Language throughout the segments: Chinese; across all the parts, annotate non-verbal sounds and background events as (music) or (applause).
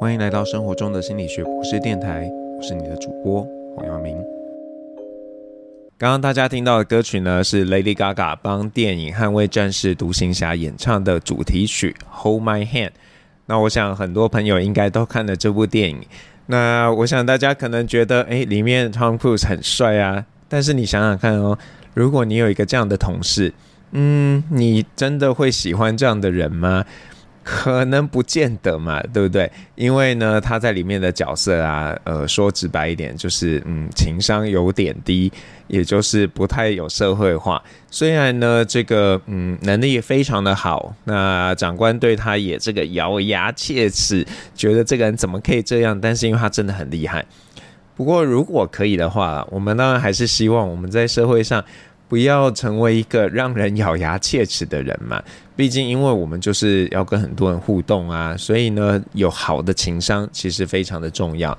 欢迎来到生活中的心理学博士电台，我是你的主播黄耀明。刚刚大家听到的歌曲呢，是 Lady Gaga 帮电影《捍卫战士独行侠》演唱的主题曲《Hold My Hand》。那我想很多朋友应该都看了这部电影。那我想大家可能觉得，诶，里面 Tom Cruise 很帅啊。但是你想想看哦，如果你有一个这样的同事，嗯，你真的会喜欢这样的人吗？可能不见得嘛，对不对？因为呢，他在里面的角色啊，呃，说直白一点，就是嗯，情商有点低，也就是不太有社会化。虽然呢，这个嗯，能力非常的好，那长官对他也这个咬牙切齿，觉得这个人怎么可以这样？但是因为他真的很厉害。不过如果可以的话，我们当然还是希望我们在社会上。不要成为一个让人咬牙切齿的人嘛，毕竟因为我们就是要跟很多人互动啊，所以呢，有好的情商其实非常的重要。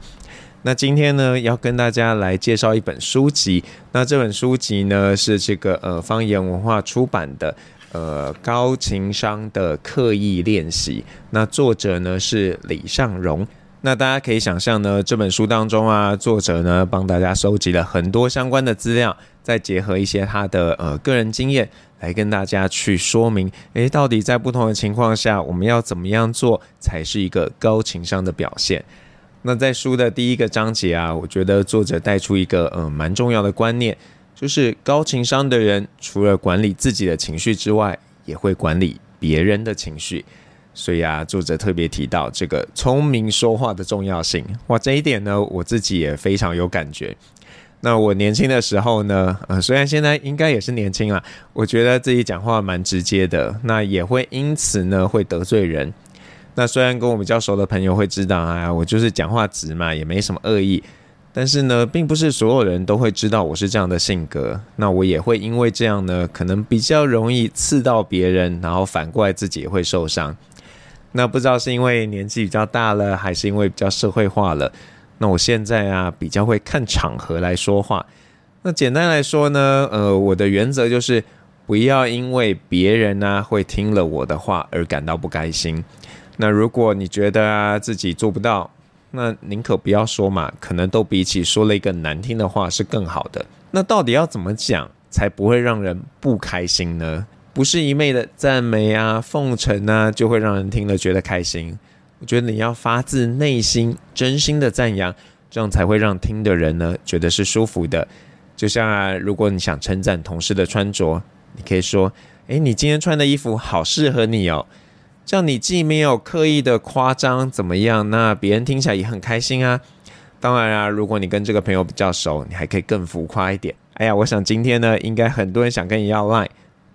那今天呢，要跟大家来介绍一本书籍，那这本书籍呢是这个呃方言文化出版的呃高情商的刻意练习，那作者呢是李尚荣。那大家可以想象呢，这本书当中啊，作者呢帮大家收集了很多相关的资料，再结合一些他的呃个人经验，来跟大家去说明，诶，到底在不同的情况下，我们要怎么样做才是一个高情商的表现？那在书的第一个章节啊，我觉得作者带出一个呃蛮重要的观念，就是高情商的人除了管理自己的情绪之外，也会管理别人的情绪。所以啊，作者特别提到这个聪明说话的重要性。哇，这一点呢，我自己也非常有感觉。那我年轻的时候呢，呃，虽然现在应该也是年轻了，我觉得自己讲话蛮直接的，那也会因此呢会得罪人。那虽然跟我比较熟的朋友会知道啊，我就是讲话直嘛，也没什么恶意。但是呢，并不是所有人都会知道我是这样的性格。那我也会因为这样呢，可能比较容易刺到别人，然后反过来自己也会受伤。那不知道是因为年纪比较大了，还是因为比较社会化了？那我现在啊，比较会看场合来说话。那简单来说呢，呃，我的原则就是不要因为别人啊会听了我的话而感到不开心。那如果你觉得啊自己做不到，那宁可不要说嘛，可能都比起说了一个难听的话是更好的。那到底要怎么讲才不会让人不开心呢？不是一昧的赞美啊、奉承啊，就会让人听了觉得开心。我觉得你要发自内心、真心的赞扬，这样才会让听的人呢觉得是舒服的。就像啊，如果你想称赞同事的穿着，你可以说：“诶，你今天穿的衣服好适合你哦。”这样你既没有刻意的夸张怎么样，那别人听起来也很开心啊。当然啊，如果你跟这个朋友比较熟，你还可以更浮夸一点。哎呀，我想今天呢，应该很多人想跟你要 line。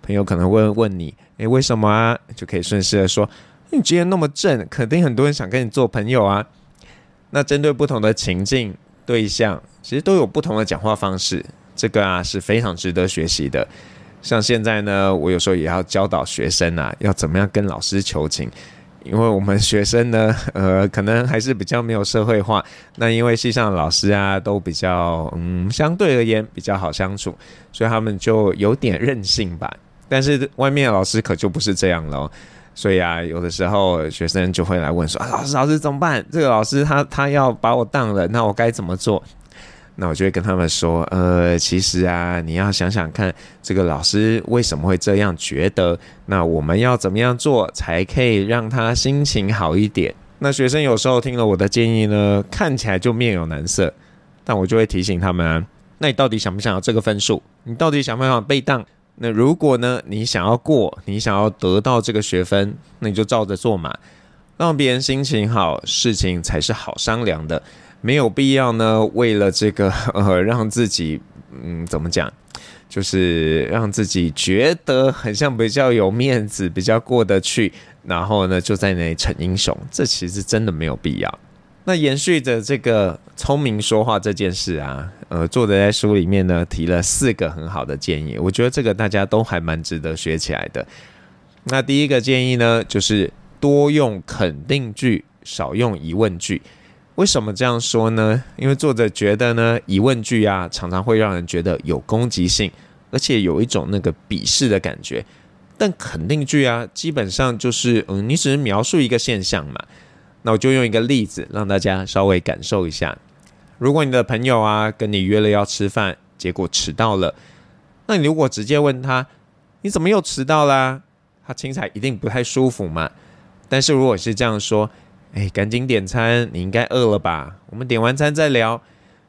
朋友可能会问你，诶，为什么啊？就可以顺势的说，你今天那么正，肯定很多人想跟你做朋友啊。那针对不同的情境对象，其实都有不同的讲话方式，这个啊是非常值得学习的。像现在呢，我有时候也要教导学生啊，要怎么样跟老师求情，因为我们学生呢，(laughs) 呃，可能还是比较没有社会化。那因为系上的老师啊，都比较，嗯，相对而言比较好相处，所以他们就有点任性吧。但是外面的老师可就不是这样了，所以啊，有的时候学生就会来问说：“啊，老师，老师怎么办？这个老师他他要把我当了，那我该怎么做？”那我就会跟他们说：“呃，其实啊，你要想想看，这个老师为什么会这样觉得？那我们要怎么样做才可以让他心情好一点？”那学生有时候听了我的建议呢，看起来就面有难色，但我就会提醒他们啊：“那你到底想不想要这个分数？你到底想不想被当？”那如果呢，你想要过，你想要得到这个学分，那你就照着做嘛，让别人心情好，事情才是好商量的。没有必要呢，为了这个 (laughs) 呃，让自己嗯，怎么讲，就是让自己觉得很像比较有面子，比较过得去，然后呢，就在那里逞英雄，这其实真的没有必要。那延续着这个聪明说话这件事啊，呃，作者在书里面呢提了四个很好的建议，我觉得这个大家都还蛮值得学起来的。那第一个建议呢，就是多用肯定句，少用疑问句。为什么这样说呢？因为作者觉得呢，疑问句啊常常会让人觉得有攻击性，而且有一种那个鄙视的感觉。但肯定句啊，基本上就是嗯，你只是描述一个现象嘛。那我就用一个例子让大家稍微感受一下。如果你的朋友啊跟你约了要吃饭，结果迟到了，那你如果直接问他，你怎么又迟到啦？他听起来一定不太舒服嘛。但是如果是这样说，哎，赶紧点餐，你应该饿了吧？我们点完餐再聊。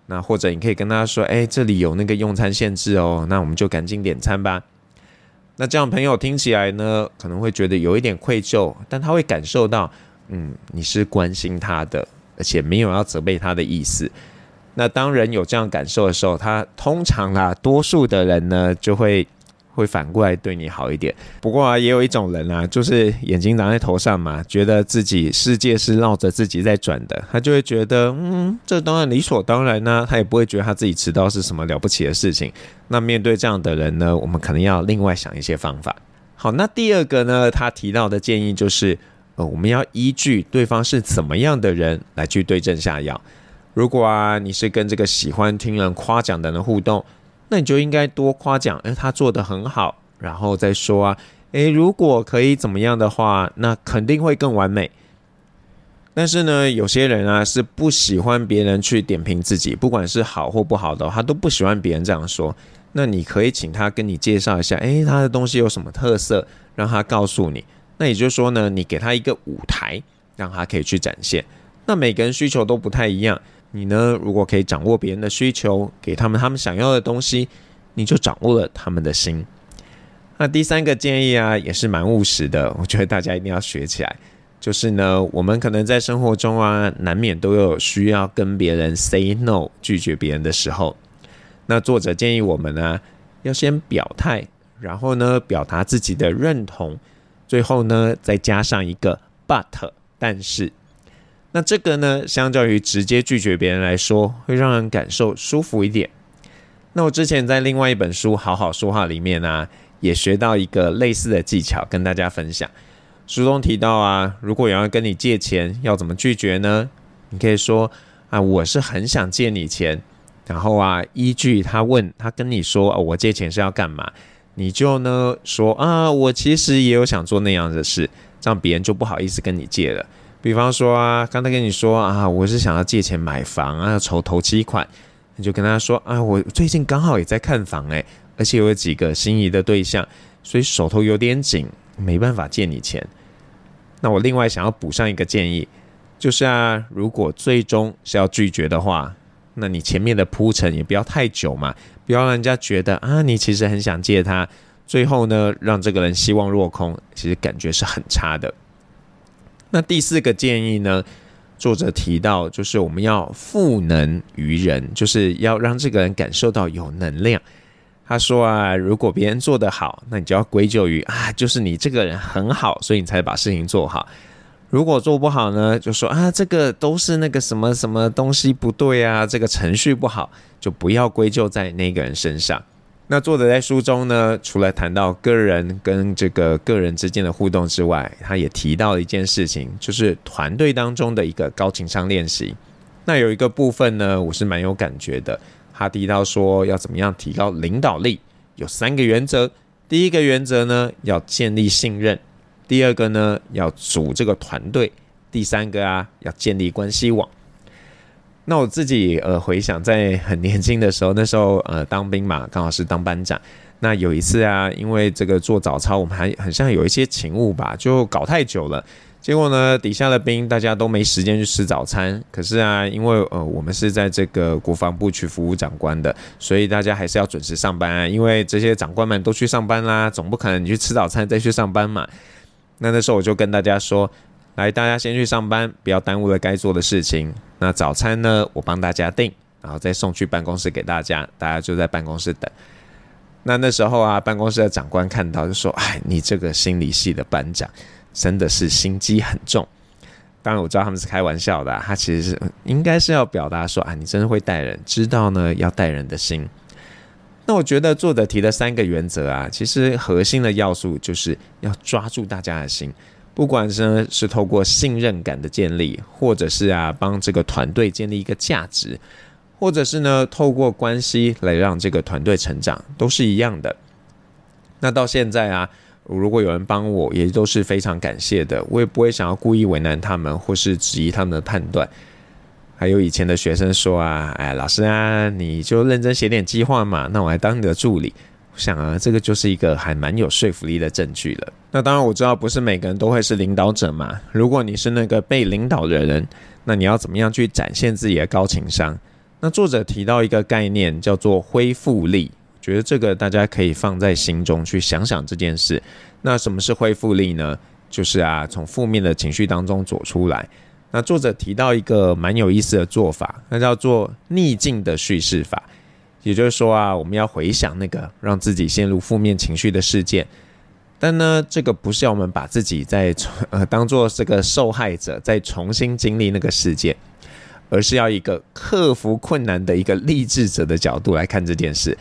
那或者你可以跟他说，哎，这里有那个用餐限制哦，那我们就赶紧点餐吧。那这样朋友听起来呢，可能会觉得有一点愧疚，但他会感受到，嗯，你是关心他的，而且没有要责备他的意思。那当人有这样感受的时候，他通常啦，多数的人呢就会。会反过来对你好一点。不过啊，也有一种人啊，就是眼睛长在头上嘛，觉得自己世界是绕着自己在转的，他就会觉得，嗯，这当然理所当然呢、他也不会觉得他自己迟到是什么了不起的事情。那面对这样的人呢，我们可能要另外想一些方法。好，那第二个呢，他提到的建议就是，呃，我们要依据对方是怎么样的人来去对症下药。如果啊，你是跟这个喜欢听人夸奖的人互动。那你就应该多夸奖，诶，他做得很好，然后再说啊，诶，如果可以怎么样的话，那肯定会更完美。但是呢，有些人啊是不喜欢别人去点评自己，不管是好或不好的，他都不喜欢别人这样说。那你可以请他跟你介绍一下，诶，他的东西有什么特色，让他告诉你。那也就是说呢，你给他一个舞台，让他可以去展现。那每个人需求都不太一样。你呢？如果可以掌握别人的需求，给他们他们想要的东西，你就掌握了他们的心。那第三个建议啊，也是蛮务实的，我觉得大家一定要学起来。就是呢，我们可能在生活中啊，难免都有需要跟别人 say no 拒绝别人的时候。那作者建议我们呢，要先表态，然后呢，表达自己的认同，最后呢，再加上一个 but，但是。那这个呢，相较于直接拒绝别人来说，会让人感受舒服一点。那我之前在另外一本书《好好说话》里面呢、也学到一个类似的技巧，跟大家分享。书中提到啊，如果有人跟你借钱，要怎么拒绝呢？你可以说啊，我是很想借你钱。然后啊，依据他问他跟你说，啊，我借钱是要干嘛？你就呢说啊，我其实也有想做那样的事，这样别人就不好意思跟你借了。比方说啊，刚才跟你说啊，我是想要借钱买房啊，筹头期款，你就跟他说啊，我最近刚好也在看房诶，而且有几个心仪的对象，所以手头有点紧，没办法借你钱。那我另外想要补上一个建议，就是啊，如果最终是要拒绝的话，那你前面的铺陈也不要太久嘛，不要让人家觉得啊，你其实很想借他，最后呢，让这个人希望落空，其实感觉是很差的。那第四个建议呢，作者提到就是我们要赋能于人，就是要让这个人感受到有能量。他说啊，如果别人做得好，那你就要归咎于啊，就是你这个人很好，所以你才把事情做好。如果做不好呢，就说啊，这个都是那个什么什么东西不对啊，这个程序不好，就不要归咎在那个人身上。那作者在书中呢，除了谈到个人跟这个个人之间的互动之外，他也提到了一件事情，就是团队当中的一个高情商练习。那有一个部分呢，我是蛮有感觉的。他提到说要怎么样提高领导力，有三个原则。第一个原则呢，要建立信任；第二个呢，要组这个团队；第三个啊，要建立关系网。那我自己呃回想，在很年轻的时候，那时候呃当兵嘛，刚好是当班长。那有一次啊，因为这个做早操，我们还很像有一些勤务吧，就搞太久了。结果呢，底下的兵大家都没时间去吃早餐。可是啊，因为呃我们是在这个国防部去服务长官的，所以大家还是要准时上班啊。因为这些长官们都去上班啦，总不可能你去吃早餐再去上班嘛。那那时候我就跟大家说。来，大家先去上班，不要耽误了该做的事情。那早餐呢，我帮大家订，然后再送去办公室给大家，大家就在办公室等。那那时候啊，办公室的长官看到就说：“哎，你这个心理系的班长，真的是心机很重。”当然我知道他们是开玩笑的，他其实是应该是要表达说：“啊，你真的会带人，知道呢要带人的心。”那我觉得作者提的三个原则啊，其实核心的要素就是要抓住大家的心。不管是，是透过信任感的建立，或者是啊帮这个团队建立一个价值，或者是呢透过关系来让这个团队成长，都是一样的。那到现在啊，如果有人帮我，也都是非常感谢的。我也不会想要故意为难他们，或是质疑他们的判断。还有以前的学生说啊，哎，老师啊，你就认真写点计划嘛，那我来当你的助理。想啊，这个就是一个还蛮有说服力的证据了。那当然我知道不是每个人都会是领导者嘛。如果你是那个被领导的人，那你要怎么样去展现自己的高情商？那作者提到一个概念叫做恢复力。觉得这个大家可以放在心中去想想这件事。那什么是恢复力呢？就是啊，从负面的情绪当中走出来。那作者提到一个蛮有意思的做法，那叫做逆境的叙事法。也就是说啊，我们要回想那个让自己陷入负面情绪的事件，但呢，这个不是要我们把自己再呃当做这个受害者，再重新经历那个事件，而是要一个克服困难的一个励志者的角度来看这件事。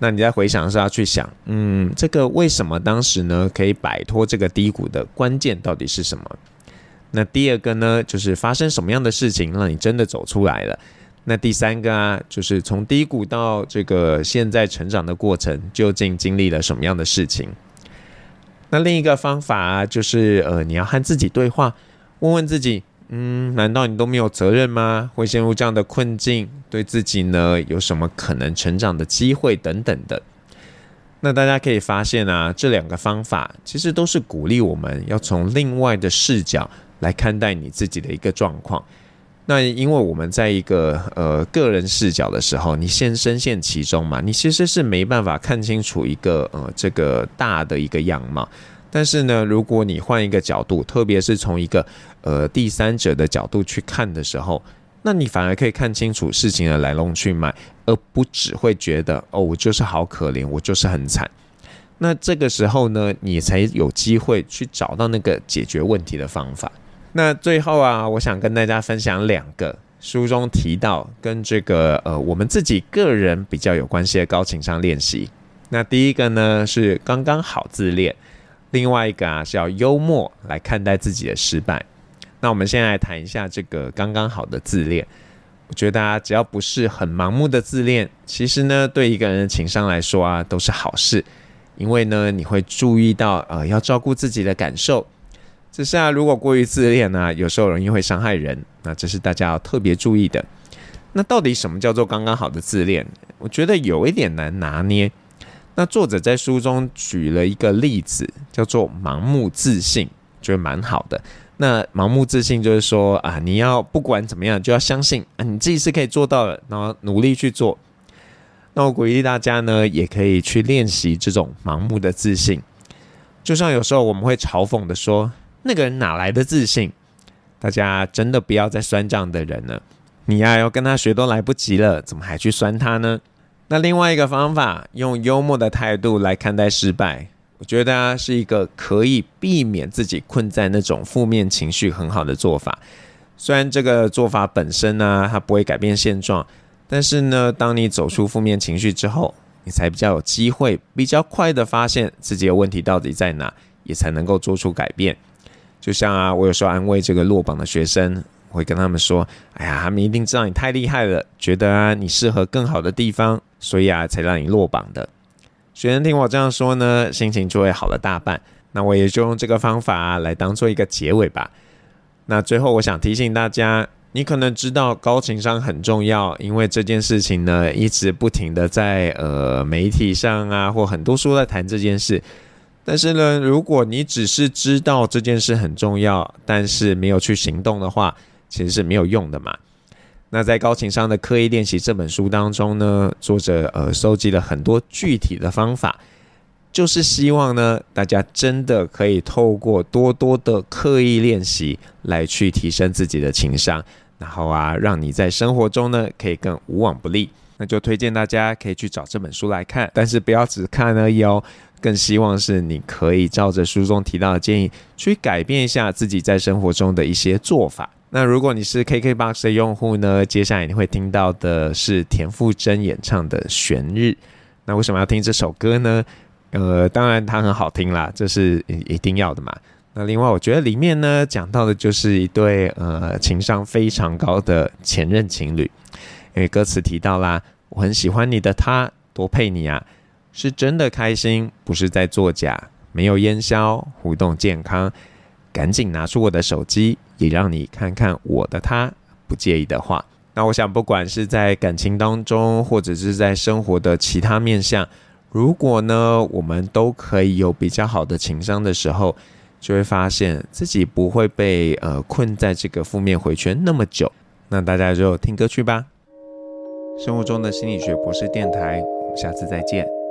那你在回想的时候要去想，嗯，这个为什么当时呢可以摆脱这个低谷的关键到底是什么？那第二个呢，就是发生什么样的事情让你真的走出来了？那第三个啊，就是从低谷到这个现在成长的过程，究竟经历了什么样的事情？那另一个方法啊，就是呃，你要和自己对话，问问自己。嗯，难道你都没有责任吗？会陷入这样的困境，对自己呢有什么可能成长的机会等等的？那大家可以发现啊，这两个方法其实都是鼓励我们要从另外的视角来看待你自己的一个状况。那因为我们在一个呃个人视角的时候，你先深陷其中嘛，你其实是没办法看清楚一个呃这个大的一个样貌。但是呢，如果你换一个角度，特别是从一个呃第三者的角度去看的时候，那你反而可以看清楚事情的来龙去脉，而不只会觉得哦，我就是好可怜，我就是很惨。那这个时候呢，你才有机会去找到那个解决问题的方法。那最后啊，我想跟大家分享两个书中提到跟这个呃我们自己个人比较有关系的高情商练习。那第一个呢是刚刚好自恋。另外一个啊，是要幽默来看待自己的失败。那我们先来谈一下这个刚刚好的自恋。我觉得大家只要不是很盲目的自恋，其实呢，对一个人的情商来说啊，都是好事。因为呢，你会注意到呃，要照顾自己的感受。只是啊，如果过于自恋呢，有时候容易会伤害人。那这是大家要特别注意的。那到底什么叫做刚刚好的自恋？我觉得有一点难拿捏。那作者在书中举了一个例子，叫做盲目自信，觉得蛮好的。那盲目自信就是说啊，你要不管怎么样，就要相信啊，你自己是可以做到的，然后努力去做。那我鼓励大家呢，也可以去练习这种盲目的自信。就像有时候我们会嘲讽的说，那个人哪来的自信？大家真的不要再酸这样的人了。你呀，要跟他学都来不及了，怎么还去酸他呢？那另外一个方法，用幽默的态度来看待失败，我觉得啊，是一个可以避免自己困在那种负面情绪很好的做法。虽然这个做法本身呢，它不会改变现状，但是呢，当你走出负面情绪之后，你才比较有机会，比较快的发现自己的问题到底在哪，也才能够做出改变。就像啊，我有时候安慰这个落榜的学生。会跟他们说：“哎呀，他们一定知道你太厉害了，觉得啊你适合更好的地方，所以啊才让你落榜的。”学生听我这样说呢，心情就会好了大半。那我也就用这个方法来当做一个结尾吧。那最后我想提醒大家，你可能知道高情商很重要，因为这件事情呢一直不停的在呃媒体上啊或很多书在谈这件事。但是呢，如果你只是知道这件事很重要，但是没有去行动的话，其实是没有用的嘛。那在《高情商的刻意练习》这本书当中呢，作者呃收集了很多具体的方法，就是希望呢大家真的可以透过多多的刻意练习来去提升自己的情商，然后啊让你在生活中呢可以更无往不利。那就推荐大家可以去找这本书来看，但是不要只看而已哦，更希望是你可以照着书中提到的建议去改变一下自己在生活中的一些做法。那如果你是 KKBOX 的用户呢，接下来你会听到的是田馥甄演唱的《悬日》。那为什么要听这首歌呢？呃，当然它很好听啦，这是一定要的嘛。那另外，我觉得里面呢讲到的就是一对呃情商非常高的前任情侣，因为歌词提到啦，我很喜欢你的他，多配你啊，是真的开心，不是在作假，没有烟消，互动健康。赶紧拿出我的手机，也让你看看我的他。不介意的话，那我想，不管是在感情当中，或者是在生活的其他面向，如果呢，我们都可以有比较好的情商的时候，就会发现自己不会被呃困在这个负面回圈那么久。那大家就听歌去吧。生活中的心理学博士电台，我们下次再见。